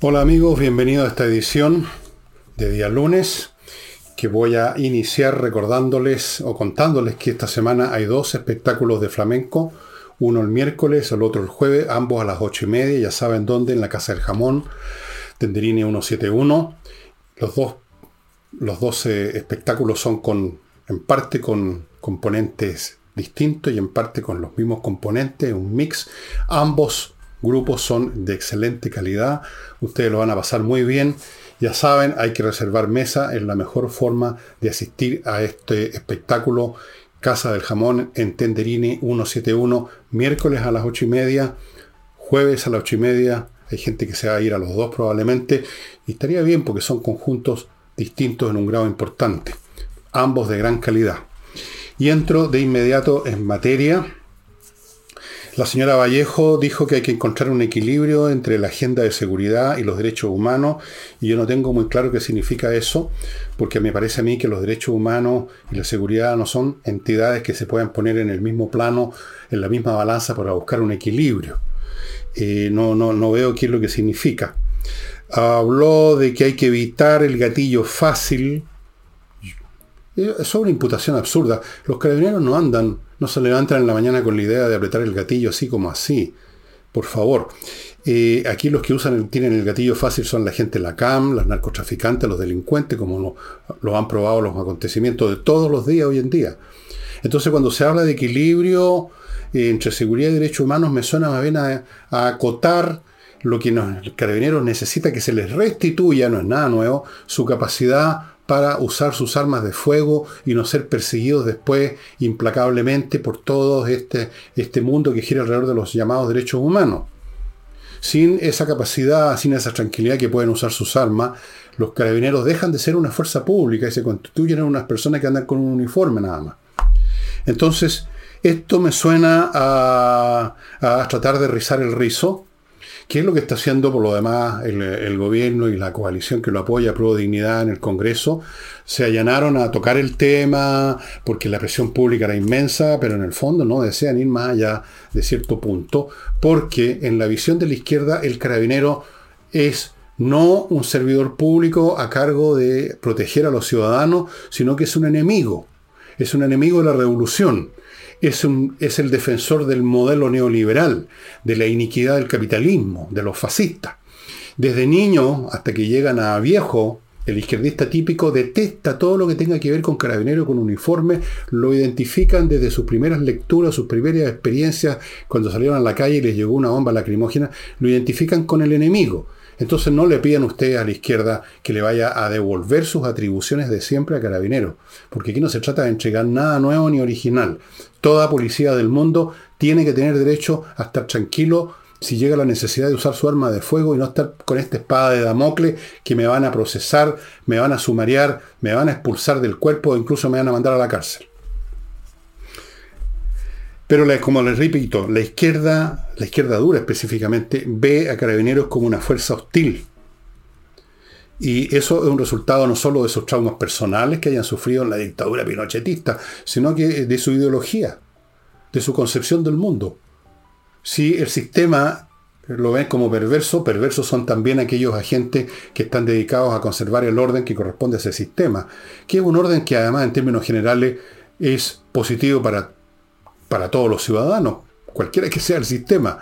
Hola amigos, bienvenidos a esta edición de día lunes que voy a iniciar recordándoles o contándoles que esta semana hay dos espectáculos de flamenco, uno el miércoles, el otro el jueves, ambos a las ocho y media, ya saben dónde, en la Casa del Jamón, Tenderini 171. Los dos, los dos espectáculos son con, en parte con componentes distintos y en parte con los mismos componentes, un mix. Ambos grupos son de excelente calidad, ustedes lo van a pasar muy bien. Ya saben, hay que reservar mesa, es la mejor forma de asistir a este espectáculo. Casa del Jamón en Tenderini 171, miércoles a las 8 y media, jueves a las 8 y media. Hay gente que se va a ir a los dos probablemente. Y estaría bien porque son conjuntos distintos en un grado importante. Ambos de gran calidad. Y entro de inmediato en materia. La señora Vallejo dijo que hay que encontrar un equilibrio entre la agenda de seguridad y los derechos humanos, y yo no tengo muy claro qué significa eso, porque me parece a mí que los derechos humanos y la seguridad no son entidades que se puedan poner en el mismo plano, en la misma balanza para buscar un equilibrio. Eh, no, no, no veo qué es lo que significa. Habló de que hay que evitar el gatillo fácil. Eso es una imputación absurda. Los carabineros no andan no se levantan en la mañana con la idea de apretar el gatillo así como así. Por favor. Eh, aquí los que usan tienen el gatillo fácil son la gente de la CAM, los narcotraficantes, los delincuentes, como lo, han probado los acontecimientos de todos los días hoy en día. Entonces cuando se habla de equilibrio eh, entre seguridad y derechos humanos, me suena más bien a, acotar lo que los el carabinero necesita que se les restituya, no es nada nuevo, su capacidad para usar sus armas de fuego y no ser perseguidos después implacablemente por todo este, este mundo que gira alrededor de los llamados derechos humanos. Sin esa capacidad, sin esa tranquilidad que pueden usar sus armas, los carabineros dejan de ser una fuerza pública y se constituyen en unas personas que andan con un uniforme nada más. Entonces, esto me suena a, a tratar de rizar el rizo, ¿Qué es lo que está haciendo por lo demás el, gobierno y la coalición que lo apoya, Pro Dignidad, en el Congreso? Se allanaron a tocar el tema porque la presión pública era inmensa, pero en el fondo no desean ir más allá de cierto punto, porque en la visión de la izquierda el carabinero es no un servidor público a cargo de proteger a los ciudadanos, sino que es un enemigo. Es un enemigo de la revolución es, el defensor del modelo neoliberal, de la iniquidad del capitalismo, de los fascistas. Desde niño hasta que llegan a viejo, el izquierdista típico detesta todo lo que tenga que ver con carabinero, con uniforme, lo identifican desde sus primeras lecturas, sus primeras experiencias, cuando salieron a la calle y les llegó una bomba lacrimógena, lo identifican con el enemigo. Entonces no le pidan ustedes a la izquierda que le vaya a devolver sus atribuciones de siempre a Carabineros, porque aquí no se trata de entregar nada nuevo ni original. Toda policía del mundo tiene que tener derecho a estar tranquilo si llega la necesidad de usar su arma de fuego y no estar con esta espada de Damocles que me van a procesar, me van a sumariar, me van a expulsar del cuerpo o incluso me van a mandar a la cárcel. Pero como les repito, la izquierda, la izquierda dura específicamente, ve a carabineros como una fuerza hostil. Y eso es un resultado no solo de sus traumas personales que hayan sufrido en la dictadura pinochetista, sino que de su ideología, de su concepción del mundo. Si el sistema lo ven como perverso, perversos son también aquellos agentes que están dedicados a conservar el orden que corresponde a ese sistema, que es un orden que además en términos generales es positivo para para todos los ciudadanos, cualquiera que sea el sistema.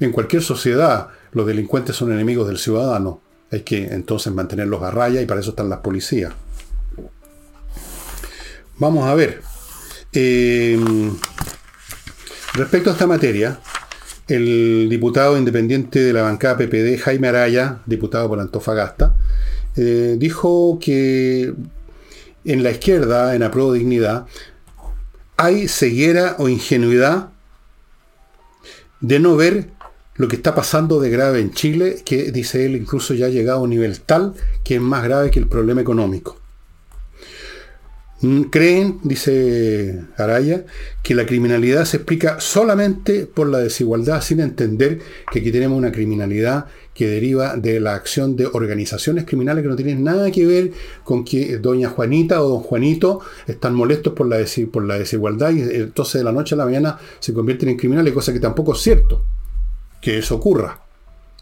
En cualquier sociedad, los delincuentes son enemigos del ciudadano. Hay que entonces mantenerlos a raya y para eso están las policías. Vamos a ver. Eh, respecto a esta materia, el diputado independiente de la bancada PPD, Jaime Araya, diputado por Antofagasta, eh, dijo que en la izquierda, en pro dignidad, hay ceguera o ingenuidad de no ver lo que está pasando de grave en Chile, que dice él incluso ya ha llegado a un nivel tal que es más grave que el problema económico. Mm, creen, dice Araya, que la criminalidad se explica solamente por la desigualdad, sin entender que aquí tenemos una criminalidad que deriva de la acción de organizaciones criminales que no tienen nada que ver con que doña Juanita o don Juanito están molestos por la, por la desigualdad y entonces de la noche a la mañana se convierten en criminales, cosa que tampoco es cierto que eso ocurra.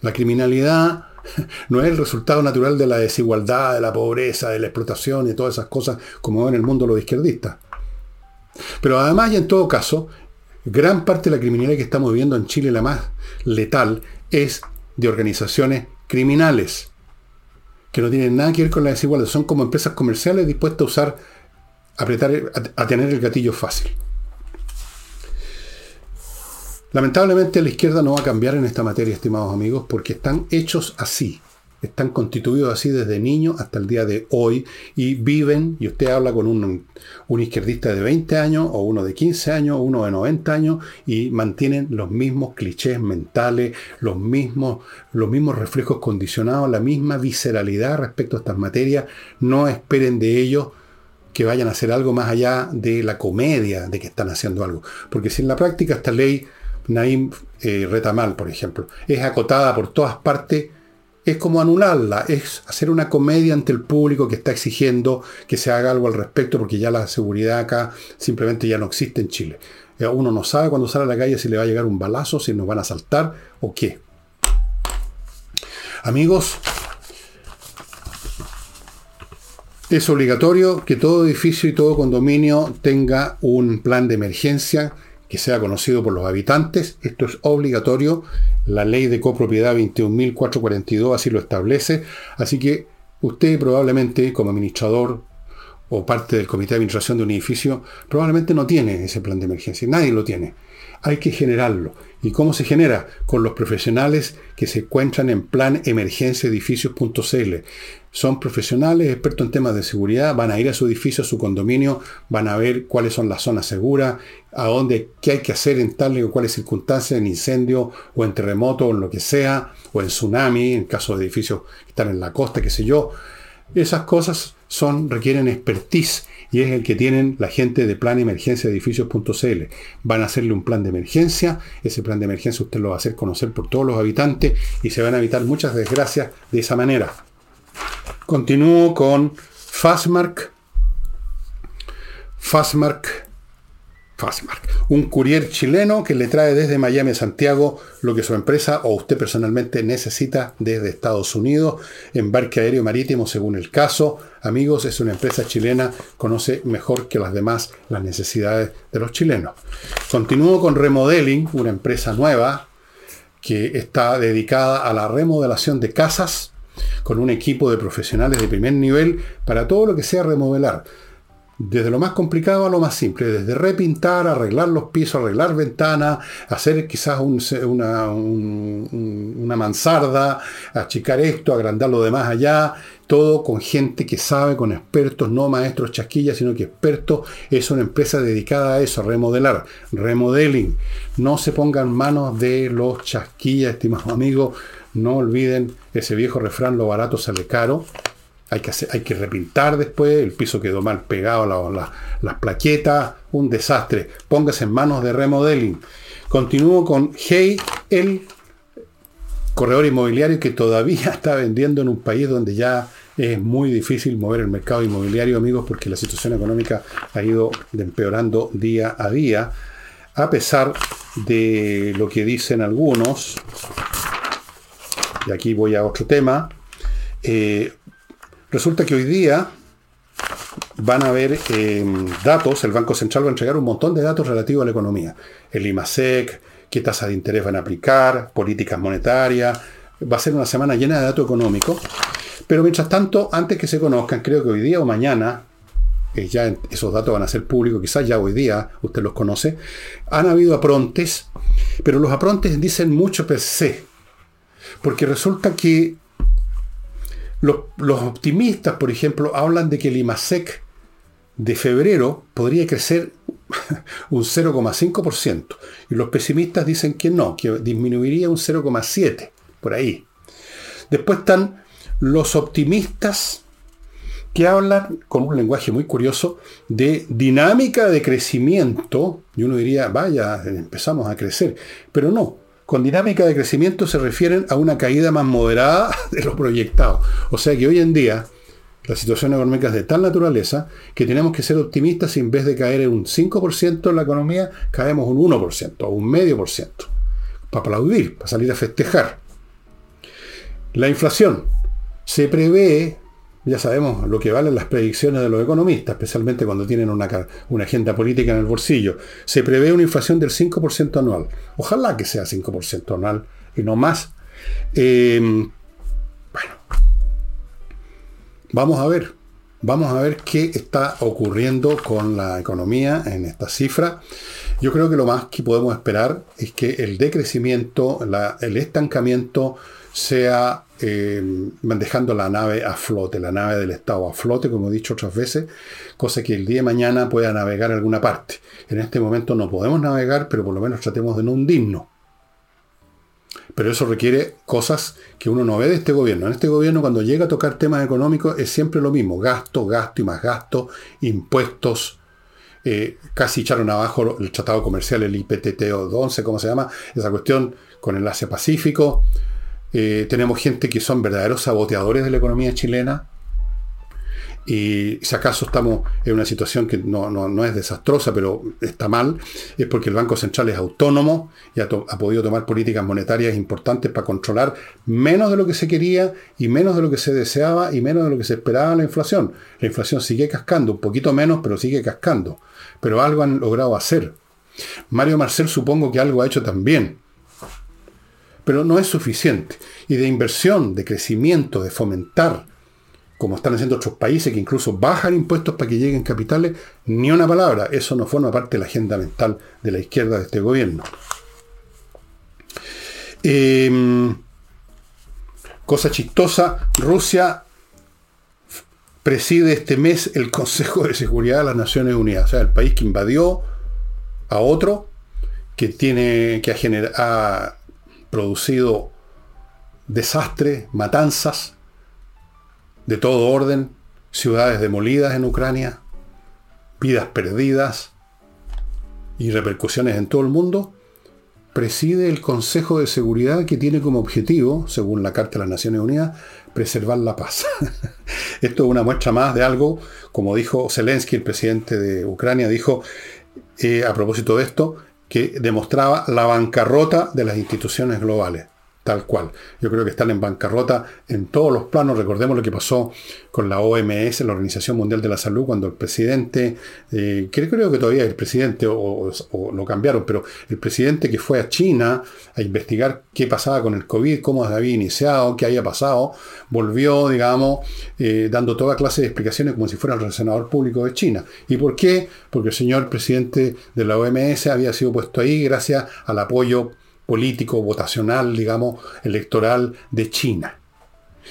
La criminalidad no es el resultado natural de la desigualdad, de la pobreza, de la explotación y todas esas cosas como en el mundo los izquierdistas. Pero además y en todo caso, gran parte de la criminalidad que estamos viviendo en Chile, la más letal, es de organizaciones criminales, que no tienen nada que ver con la desigualdad, son como empresas comerciales dispuestas a usar, apretar, a, a tener el gatillo fácil. Lamentablemente la izquierda no va a cambiar en esta materia, estimados amigos, porque están hechos así. Están constituidos así desde niño hasta el día de hoy y viven, y usted habla con un, un, izquierdista de 20 años o uno de 15 años o uno de 90 años y mantienen los mismos clichés mentales, los mismos, los mismos reflejos condicionados, la misma visceralidad respecto a estas materias. No esperen de ellos que vayan a hacer algo más allá de la comedia de que están haciendo algo. Porque si en la práctica esta ley Naim eh, Retamal, por ejemplo, es acotada por todas partes, es como anularla, es hacer una comedia ante el público que está exigiendo que se haga algo al respecto, porque ya la seguridad acá simplemente ya no existe en Chile. Uno no sabe cuando sale a la calle si le va a llegar un balazo, si nos van a saltar o qué. Amigos, es obligatorio que todo edificio y todo condominio tenga un plan de emergencia que sea conocido por los habitantes. Esto es obligatorio. La ley de copropiedad 21.442 así lo establece. Así que usted probablemente como administrador o parte del comité de administración de un edificio probablemente no tiene ese plan de emergencia. Nadie lo tiene. Hay que generarlo. ¿Y cómo se genera? Con los profesionales que se encuentran en plan edificios.cl. Son profesionales, expertos en temas de seguridad, van a ir a su edificio, a su condominio, van a ver cuáles son las zonas seguras, a dónde, qué hay que hacer en tal o cuáles circunstancias, en incendio o en terremoto o en lo que sea, o en tsunami, en caso de edificios que están en la costa, qué sé yo. Esas cosas son, requieren expertise y es el que tienen la gente de plan emergencia edificios.cl. Van a hacerle un plan de emergencia, ese plan de emergencia usted lo va a hacer conocer por todos los habitantes y se van a evitar muchas desgracias de esa manera. Continúo con Fastmark. Fastmark un courier chileno que le trae desde Miami a Santiago lo que su empresa o usted personalmente necesita desde Estados Unidos, embarque aéreo marítimo según el caso. Amigos, es una empresa chilena, conoce mejor que las demás las necesidades de los chilenos. Continúo con Remodeling, una empresa nueva que está dedicada a la remodelación de casas con un equipo de profesionales de primer nivel para todo lo que sea remodelar desde lo más complicado a lo más simple, desde repintar, arreglar los pisos, arreglar ventanas, hacer quizás una, una, mansarda, achicar esto, agrandar lo demás allá, todo con gente que sabe, con expertos, no maestros chasquillas, sino que expertos. Es una empresa dedicada a eso, a remodelar, remodeling. No se pongan manos de los chasquillas, estimados amigos. No olviden ese viejo refrán, lo barato sale caro hay que, repintar después, el piso quedó mal pegado, las plaquetas, un desastre. Póngase en manos de remodeling. Continúo con Hey, el corredor inmobiliario que todavía está vendiendo en un país donde ya es muy difícil mover el mercado inmobiliario, amigos, porque la situación económica ha ido empeorando día a día, a pesar de lo que dicen algunos. Y aquí voy a otro tema. Eh, Resulta que hoy día van a haber em, datos, el Banco Central va a entregar un montón de datos relativos a la economía. El IMASEC, qué tasa de interés van a aplicar, políticas monetarias. Va a ser una semana llena de datos económicos. Pero mientras tanto, antes que se conozcan, creo que hoy día o mañana, eh, ya esos datos van a ser públicos, quizás ya hoy día usted los conoce, han habido aprontes, pero los aprontes dicen mucho per se. Porque resulta que los, optimistas, por ejemplo, hablan de que el IMASEC de febrero podría crecer un 0,5%. Y los pesimistas dicen que no, que disminuiría un 0,7%, por ahí. Después están los optimistas que hablan con un lenguaje muy curioso de dinámica de crecimiento. Y uno diría, vaya, empezamos a crecer. Pero no, con dinámica de crecimiento se refieren a una caída más moderada de lo proyectado. O sea que hoy en día la situación económica es de tal naturaleza que tenemos que ser optimistas y en vez de caer en un 5% en la economía, caemos un 1% o un medio por ciento. Para aplaudir, para salir a festejar. La inflación. Se prevé, ya sabemos lo que valen las predicciones de los economistas, especialmente cuando tienen una, agenda política en el bolsillo. Se prevé una inflación del 5% anual. Ojalá que sea 5% anual y no más. Eh, bueno, vamos a ver. Vamos a ver qué está ocurriendo con la economía en esta cifra. Yo creo que lo más que podemos esperar es que el decrecimiento, el estancamiento sea eh, dejando la nave a flote, la nave del Estado a flote, como he dicho otras veces, cosa que el día de mañana pueda navegar alguna parte. En este momento no podemos navegar, pero por lo menos tratemos de no hundirnos. Pero eso requiere cosas que uno no ve de este gobierno. En este gobierno cuando llega a tocar temas económicos es siempre lo mismo. Gasto, gasto y más gasto, impuestos. Eh, casi echaron abajo el tratado comercial, el IPTT 11, ¿cómo se llama? Esa cuestión con el Asia-Pacífico. Eh, tenemos gente que son verdaderos saboteadores de la economía chilena. Y si acaso estamos en una situación que no, es desastrosa, pero está mal, es porque el Banco Central es autónomo y ha, podido tomar políticas monetarias importantes para controlar menos de lo que se quería y menos de lo que se deseaba y menos de lo que se esperaba la inflación. La inflación sigue cascando, un poquito menos, pero sigue cascando. Pero algo han logrado hacer. Mario Marcel supongo que algo ha hecho también. Pero no es suficiente. Y de inversión, de crecimiento, de fomentar como están haciendo otros países que incluso bajan impuestos para que lleguen capitales, ni una palabra. Eso no forma parte de la agenda mental de la izquierda de este gobierno. Em, cosa chistosa, Rusia preside este mes el Consejo de Seguridad de las Naciones Unidas, o sea, el país que invadió a otro, que tiene, que ha, ha producido desastres, matanzas, de todo orden, ciudades demolidas en Ucrania, vidas perdidas y repercusiones en todo el mundo, preside el Consejo de Seguridad que tiene como objetivo, según la Carta de las Naciones Unidas, preservar la paz. Esto es una muestra más de algo, como dijo Zelensky, el presidente de Ucrania, dijo eh, a propósito de esto, que demostraba la bancarrota de las instituciones globales tal cual. Yo creo que están en bancarrota en todos los planos. Recordemos lo que pasó con la OMS, la Organización Mundial de la Salud, cuando el presidente, eh, creo que todavía es el presidente, o, lo cambiaron, pero el presidente que fue a China a investigar qué pasaba con el COVID, cómo había iniciado, qué había pasado, volvió, digamos, eh, dando toda clase de explicaciones como si fuera el senador público de China. ¿Y por qué? Porque el señor presidente de la OMS había sido puesto ahí gracias al apoyo político, votacional, digamos, electoral de China.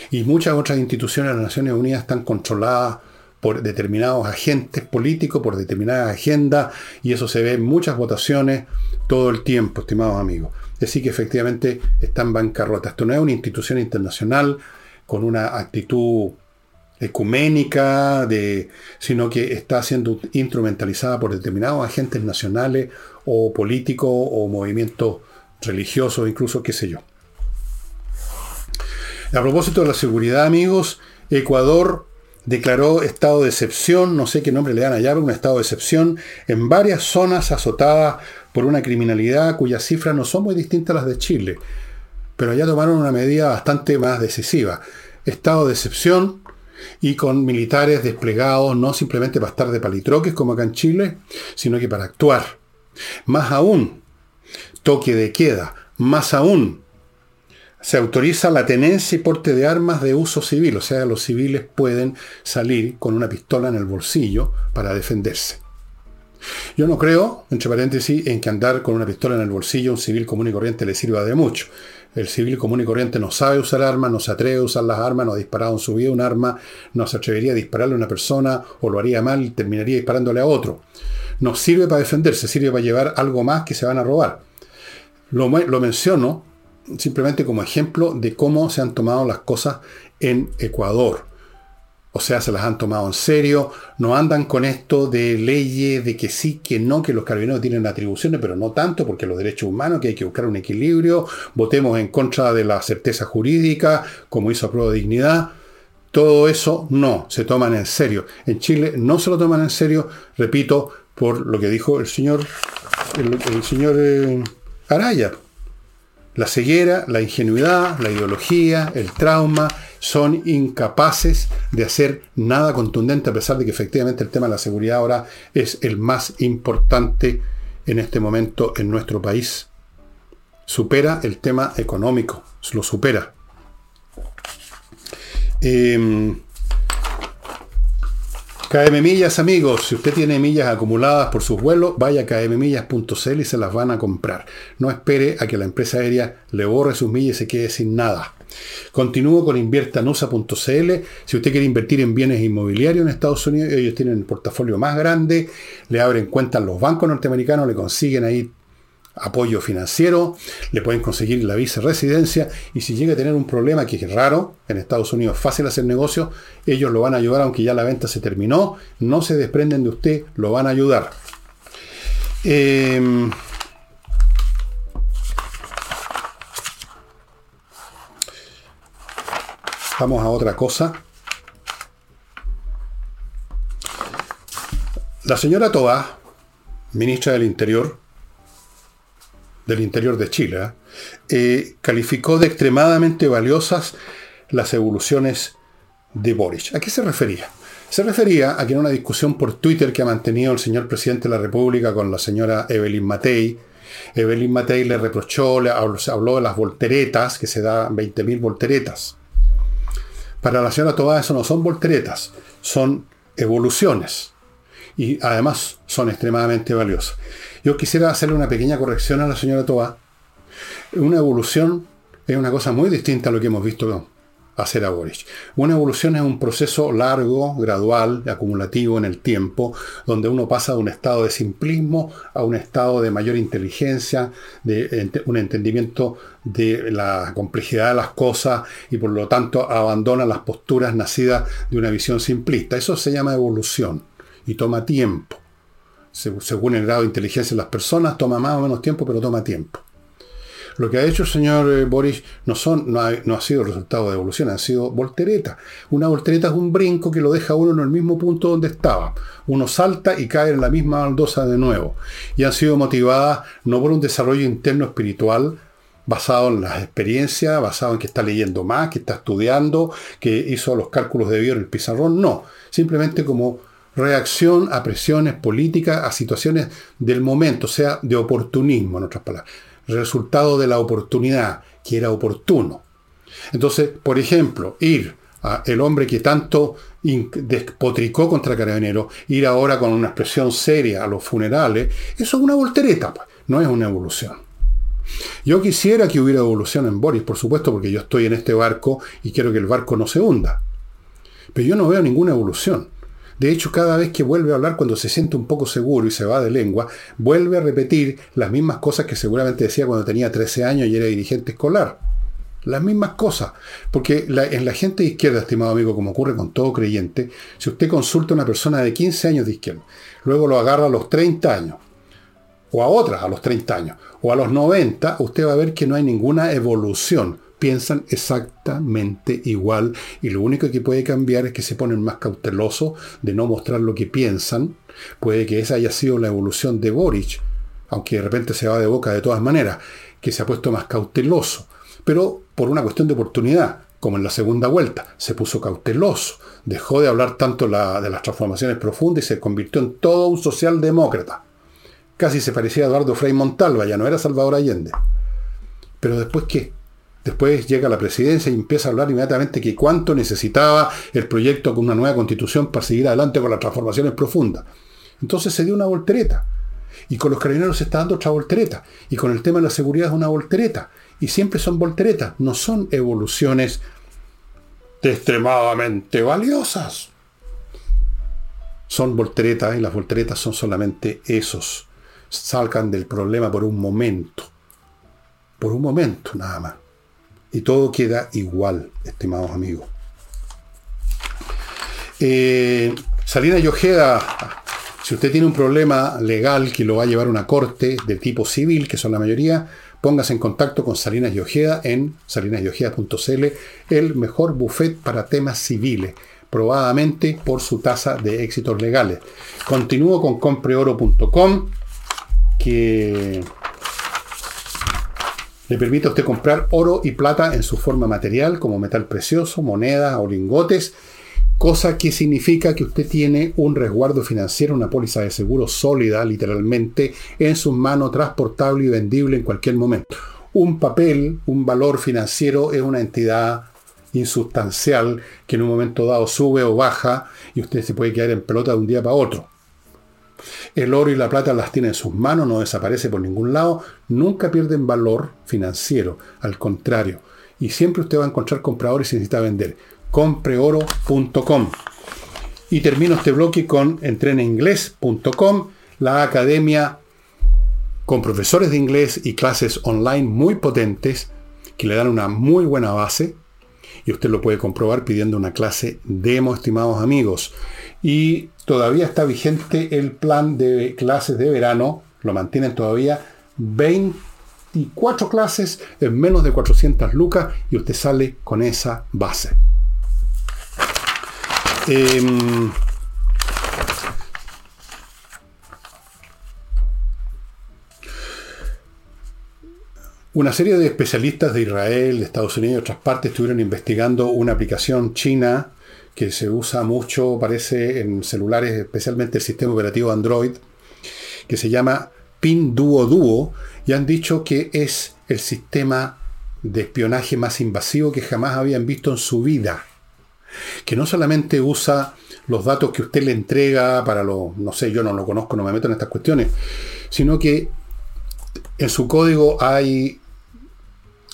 Y muchas otras instituciones de las Naciones Unidas están controladas por determinados agentes políticos, por determinadas agendas, y eso se ve en muchas votaciones todo el tiempo, estimados amigos. Así que efectivamente está en bancarrota. Esto no es una institución internacional con una actitud ecuménica, de, sino que está siendo instrumentalizada por determinados agentes nacionales o políticos o movimientos religiosos, incluso, qué sé yo. A propósito de la seguridad, amigos, Ecuador declaró estado de excepción, no sé qué nombre le dan allá, un estado de excepción, en varias zonas azotadas por una criminalidad cuyas cifras no son muy distintas a las de Chile, pero allá tomaron una medida bastante más decisiva. Estado de excepción y con militares desplegados no simplemente para estar de palitroques como acá en Chile, sino que para actuar. Más aún, toque de queda. Más aún, se autoriza la tenencia y porte de armas de uso civil, o sea, los civiles pueden salir con una pistola en el bolsillo para defenderse. Yo no creo, entre paréntesis, en que andar con una pistola en el bolsillo a un civil común y corriente le sirva de mucho. El civil común y corriente no sabe usar armas, no se atreve a usar las armas, no ha disparado en su vida un arma, no se atrevería a dispararle a una persona o lo haría mal y terminaría disparándole a otro. No sirve para defenderse, sirve para llevar algo más que se van a robar. Lo, menciono simplemente como ejemplo de cómo se han tomado las cosas en Ecuador. O sea, se las han tomado en serio, no andan con esto de leyes, de que sí, que no, que los carabineros tienen atribuciones, pero no tanto, porque los derechos humanos, que hay que buscar un equilibrio, votemos en contra de la certeza jurídica, como hizo a prueba de dignidad. Todo eso no, se toman en serio. En Chile no se lo toman en serio, repito, por lo que dijo el señor, el, señor... Eh, Araya. la ceguera, la ingenuidad, la ideología, el trauma, son incapaces de hacer nada contundente, a pesar de que efectivamente el tema de la seguridad ahora es el más importante en este momento en nuestro país. Supera el tema económico, lo supera. Em, KM amigos, si usted tiene millas acumuladas por sus vuelos, vaya a kmmillas.cl y se las van a comprar. No espere a que la empresa aérea le borre sus millas y se quede sin nada. Continúo con inviertanusa.cl. Si usted quiere invertir en bienes inmobiliarios en Estados Unidos, ellos tienen el portafolio más grande, le abren cuentas los bancos norteamericanos, le consiguen ahí apoyo financiero, le pueden conseguir la visa residencia y si llega a tener un problema que es raro, en Estados Unidos es fácil hacer negocio, ellos lo van a ayudar aunque ya la venta se terminó, no se desprenden de usted, lo van a ayudar. Em, vamos a otra cosa. La señora Toa, ministra del Interior, del interior de Chile, ¿eh? Eh, calificó de extremadamente valiosas las evoluciones de Boric. ¿A qué se refería? Se refería a que en una discusión por Twitter que ha mantenido el señor presidente de la República con la señora Evelyn Matei, Evelyn Matei le reprochó, le habló, de las volteretas, que se da 20.000 volteretas. Para la señora Tobá eso no son volteretas, son evoluciones. Y además son extremadamente valiosas. Yo quisiera hacerle una pequeña corrección a la señora Toa. Una evolución es una cosa muy distinta a lo que hemos visto hacer a Boric. Una evolución es un proceso largo, gradual, acumulativo en el tiempo, donde uno pasa de un estado de simplismo a un estado de mayor inteligencia, de un entendimiento de la complejidad de las cosas y por lo tanto abandona las posturas nacidas de una visión simplista. Eso se llama evolución y toma tiempo según el grado de inteligencia de las personas, toma más o menos tiempo, pero toma tiempo. Lo que ha hecho el señor eh, Boris no, son, no, ha, sido resultado de evolución, ha sido voltereta. Una voltereta es un brinco que lo deja uno en el mismo punto donde estaba. Uno salta y cae en la misma baldosa de nuevo. Y han sido motivadas no por un desarrollo interno espiritual, basado en las experiencias, basado en que está leyendo más, que está estudiando, que hizo los cálculos de en el pizarrón, no, simplemente como reacción a presiones políticas, a situaciones del momento, o sea, de oportunismo, en otras palabras. Resultado de la oportunidad, que era oportuno. Entonces, por ejemplo, ir a el hombre que tanto despotricó contra Carabineros, ir ahora con una expresión seria a los funerales, eso es una voltereta, pues, no es una evolución. Yo quisiera que hubiera evolución en Boris, por supuesto, porque yo estoy en este barco y quiero que el barco no se hunda. Pero yo no veo ninguna evolución. De hecho, cada vez que vuelve a hablar, cuando se siente un poco seguro y se va de lengua, vuelve a repetir las mismas cosas que seguramente decía cuando tenía 13 años y era dirigente escolar. Las mismas cosas. Porque en la gente de izquierda, estimado amigo, como ocurre con todo creyente, si usted consulta a una persona de 15 años de izquierda, luego lo agarra a los 30 años, o a otras a los 30 años, o a los 90, usted va a ver que no hay ninguna evolución piensan exactamente igual y lo único que puede cambiar es que se ponen más cautelosos de no mostrar lo que piensan. Puede que esa haya sido la evolución de Boric, aunque de repente se va de boca de todas maneras, que se ha puesto más cauteloso. Pero por una cuestión de oportunidad, como en la segunda vuelta, se puso cauteloso, dejó de hablar tanto de las transformaciones profundas y se convirtió en todo un socialdemócrata. Casi se parecía a Eduardo Frei Montalva, ya no era Salvador Allende. Pero después, ¿qué? Después llega la presidencia y empieza a hablar inmediatamente que cuánto necesitaba el proyecto con una nueva constitución para seguir adelante con las transformaciones profundas. Entonces se dio una voltereta. Y con los carabineros se está dando otra voltereta. Y con el tema de la seguridad es una voltereta. Y siempre son volteretas, no son evoluciones extremadamente valiosas. Son volteretas y las volteretas son solamente esos. Salgan del problema por un momento. Por un momento nada más y todo queda igual, estimados amigos. Eh, Salina Yojeda, si usted tiene un problema legal que lo va a llevar una corte de tipo civil, que son la mayoría, póngase en contacto con Salinas Yojeda en salinasyojeda.cl, el mejor buffet para temas civiles, probadamente por su tasa de éxitos legales. Continúo con compreoro.com, que Le permite a usted comprar oro y plata en su forma material, como metal precioso, monedas o lingotes, cosa que significa que usted tiene un resguardo financiero, una póliza de seguro sólida, literalmente, en sus manos, transportable y vendible en cualquier momento. Un papel, un valor financiero es una entidad insustancial que en un momento dado sube o baja y usted se puede quedar en pelota de un día para otro. El oro y la plata las tiene en sus manos, no desaparece por ningún lado, nunca pierden valor financiero, al contrario. Y siempre usted va a encontrar compradores si necesita vender. Compreoro.com. Y termino este bloque con entreninglés.com, la academia con profesores de inglés y clases online muy potentes que le dan una muy buena base. Y usted lo puede comprobar pidiendo una clase demo, estimados amigos. Y todavía está vigente el plan de clases de verano, lo mantienen todavía 24 clases en menos de 400 lucas y usted sale con esa base. Em, una serie de especialistas de Israel, de Estados Unidos y otras partes estuvieron investigando una aplicación china que se usa mucho, parece, en celulares, especialmente el sistema operativo Android, que se llama Pinduoduo, y han dicho que es el sistema de espionaje más invasivo que jamás habían visto en su vida. Que no solamente usa los datos que usted le entrega para lo, no sé, yo no lo conozco, no me meto en estas cuestiones, sino que en su código hay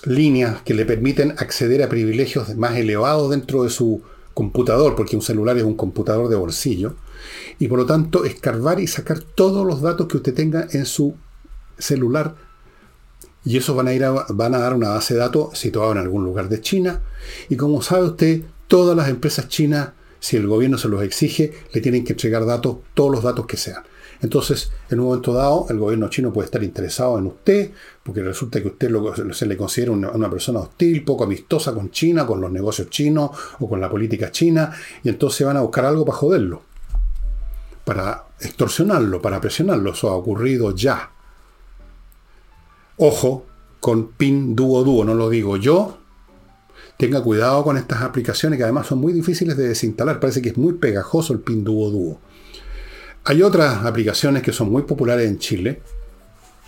líneas que le permiten acceder a privilegios más elevados dentro de su computador, porque un celular es un computador de bolsillo, y por lo tanto escarbar y sacar todos los datos que usted tenga en su celular, y esos van a, ir van a dar una base de datos situada en algún lugar de China, y como sabe usted, todas las empresas chinas, si el gobierno se los exige, le tienen que entregar datos, todos los datos que sean. Entonces, en un momento dado, el gobierno chino puede estar interesado en usted, porque resulta que usted se le considera una, persona hostil, poco amistosa con China, con los negocios chinos o con la política china, y entonces van a buscar algo para joderlo, para extorsionarlo, para presionarlo. Eso ha ocurrido ya. Ojo con PIN dúo dúo, no lo digo yo. Tenga cuidado con estas aplicaciones que además son muy difíciles de desinstalar. Parece que es muy pegajoso el PIN dúo dúo. Hay otras aplicaciones que son muy populares en Chile,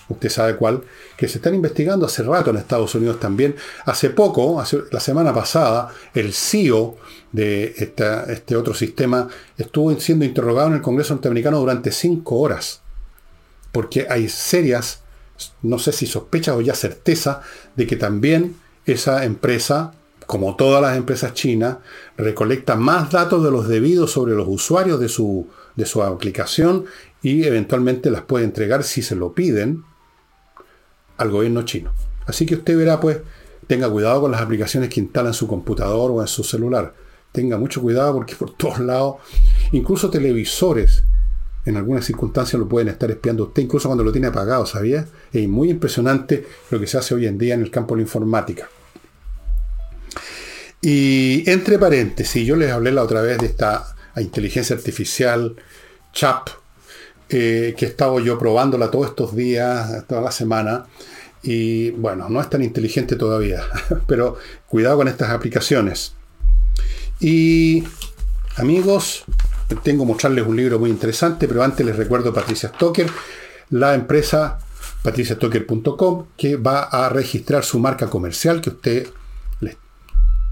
usted sabe cuál, que se están investigando hace rato en Estados Unidos también. Hace poco, la semana pasada, el CEO de este otro sistema estuvo siendo interrogado en el Congreso norteamericano durante cinco horas, porque hay serias, no sé si sospechas o ya certeza, de que también esa empresa como todas las empresas chinas, recolecta más datos de los debidos sobre los usuarios de su, de su aplicación y eventualmente las puede entregar si se lo piden al gobierno chino. Así que usted verá, pues, tenga cuidado con las aplicaciones que instala en su computador o en su celular. Tenga mucho cuidado porque por todos lados, incluso televisores, en algunas circunstancias lo pueden estar espiando usted, incluso cuando lo tiene apagado, ¿sabía? Es muy impresionante lo que se hace hoy en día en el campo de la informática. Y entre paréntesis, yo les hablé la otra vez de esta inteligencia artificial, CHAP, eh, que he estado yo probándola todos estos días, toda la semana. Y bueno, no es tan inteligente todavía, pero cuidado con estas aplicaciones. Y amigos, tengo que mostrarles un libro muy interesante, pero antes les recuerdo Patricia Stoker, la empresa patriciastocker.com, que va a registrar su marca comercial que usted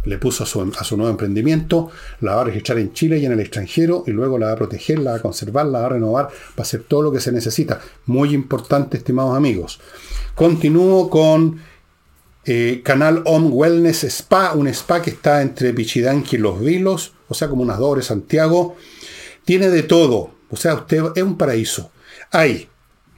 le puso a su, nuevo emprendimiento, la va a registrar en Chile y en el extranjero y luego la va a proteger, la va a conservar, la va a renovar, va a hacer todo lo que se necesita. Muy importante, estimados amigos. Continúo con eh, Canal Home Wellness Spa, un spa que está entre Pichidanqui y Los Vilos, o sea, como unas dos Santiago. Tiene de todo, o sea, usted es un paraíso. Hay,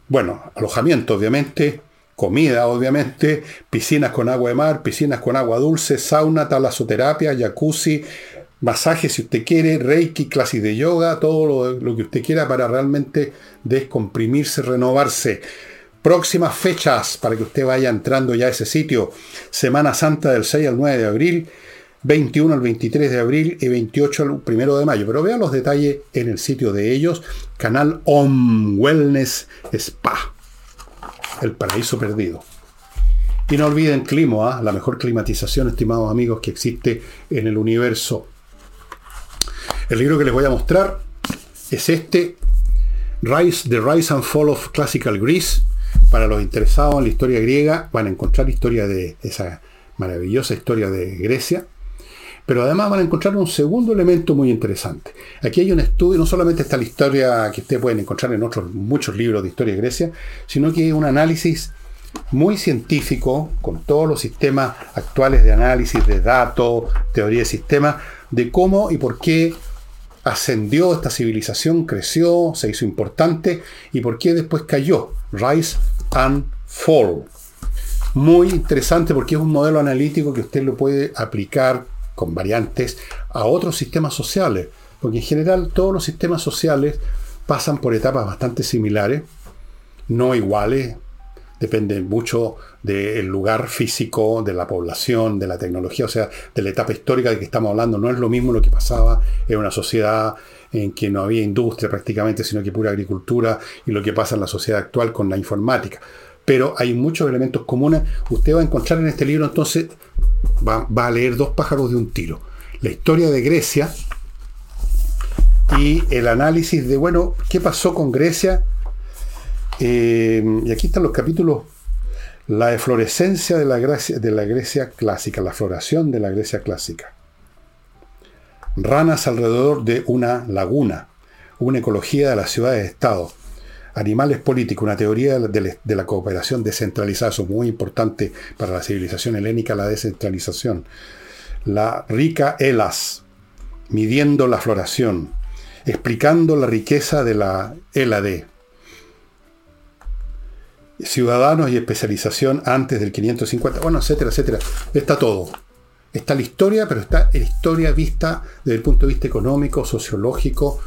bueno, alojamiento, obviamente, comida, obviamente, piscinas con agua de mar, piscinas con agua dulce, sauna, talasoterapia, jacuzzi, masaje si usted quiere, reiki, clases de yoga, todo lo, que usted quiera para realmente descomprimirse, renovarse. Próximas fechas para que usted vaya entrando ya a ese sitio. Semana Santa del 6 al 9 de abril, 21 al 23 de abril y 28 al 1 de mayo. Pero vea los detalles en el sitio de ellos, canal Om Wellness Spa el paraíso perdido. Y no olviden Climo, ¿ah? la mejor climatización, estimados amigos, que existe en el universo. El libro que les voy a mostrar es este, Rise, The Rise and Fall of Classical Greece. Para los interesados en la historia griega, van a encontrar historia de esa maravillosa historia de Grecia. Pero además van a encontrar un segundo elemento muy interesante. Aquí hay un estudio, no solamente está la historia que ustedes pueden encontrar en otros muchos libros de historia de Grecia, sino que hay un análisis muy científico, con todos los sistemas actuales de análisis de datos, teoría de sistemas, de cómo y por qué ascendió esta civilización, creció, se hizo importante y por qué después cayó. Rise and Fall. Muy interesante porque es un modelo analítico que usted lo puede aplicar con variantes a otros sistemas sociales. Porque en general todos los sistemas sociales pasan por etapas bastante similares, no iguales, depende mucho del lugar físico, de la población, de la tecnología, o sea, de la etapa histórica de que estamos hablando. No es lo mismo lo que pasaba en una sociedad en que no había industria prácticamente, sino que pura agricultura, y lo que pasa en la sociedad actual con la informática. Pero hay muchos elementos comunes. Usted va a encontrar en este libro, entonces, va, va a leer dos pájaros de un tiro. La historia de Grecia y el análisis de, bueno, ¿qué pasó con Grecia? Eh, y aquí están los capítulos. La eflorescencia de la, Grecia, de la Grecia clásica, la floración de la Grecia clásica. Ranas alrededor de una laguna, una ecología de las ciudades-estado, animales políticos, una teoría de, la cooperación descentralizada, eso es muy importante para la civilización helénica, la descentralización. La rica Elas, midiendo la floración, explicando la riqueza de la Elade, ciudadanos y especialización antes del 550, bueno, etcétera, etcétera. Está todo. Está la historia, pero está la historia vista desde el punto de vista económico, sociológico,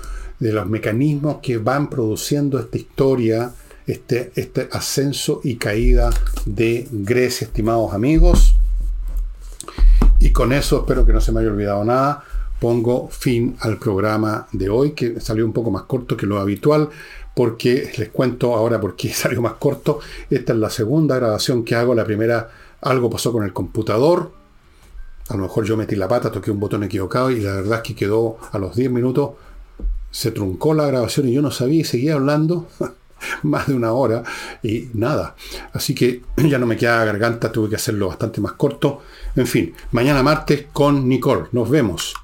de los mecanismos que van produciendo esta historia, este, este ascenso y caída de Grecia, estimados amigos. Y con eso espero que no se me haya olvidado nada. Pongo fin al programa de hoy, que salió un poco más corto que lo habitual porque les cuento ahora por qué salió más corto. Esta es la segunda grabación que hago. La primera, algo pasó con el computador. A lo mejor yo metí la pata, toqué un botón equivocado y la verdad es que quedó a los 10 minutos. Se truncó la grabación y yo no sabía y seguía hablando más de una hora y nada. Así que ya no me queda garganta, tuve que hacerlo bastante más corto. En fin, mañana martes con Nicole. Nos vemos.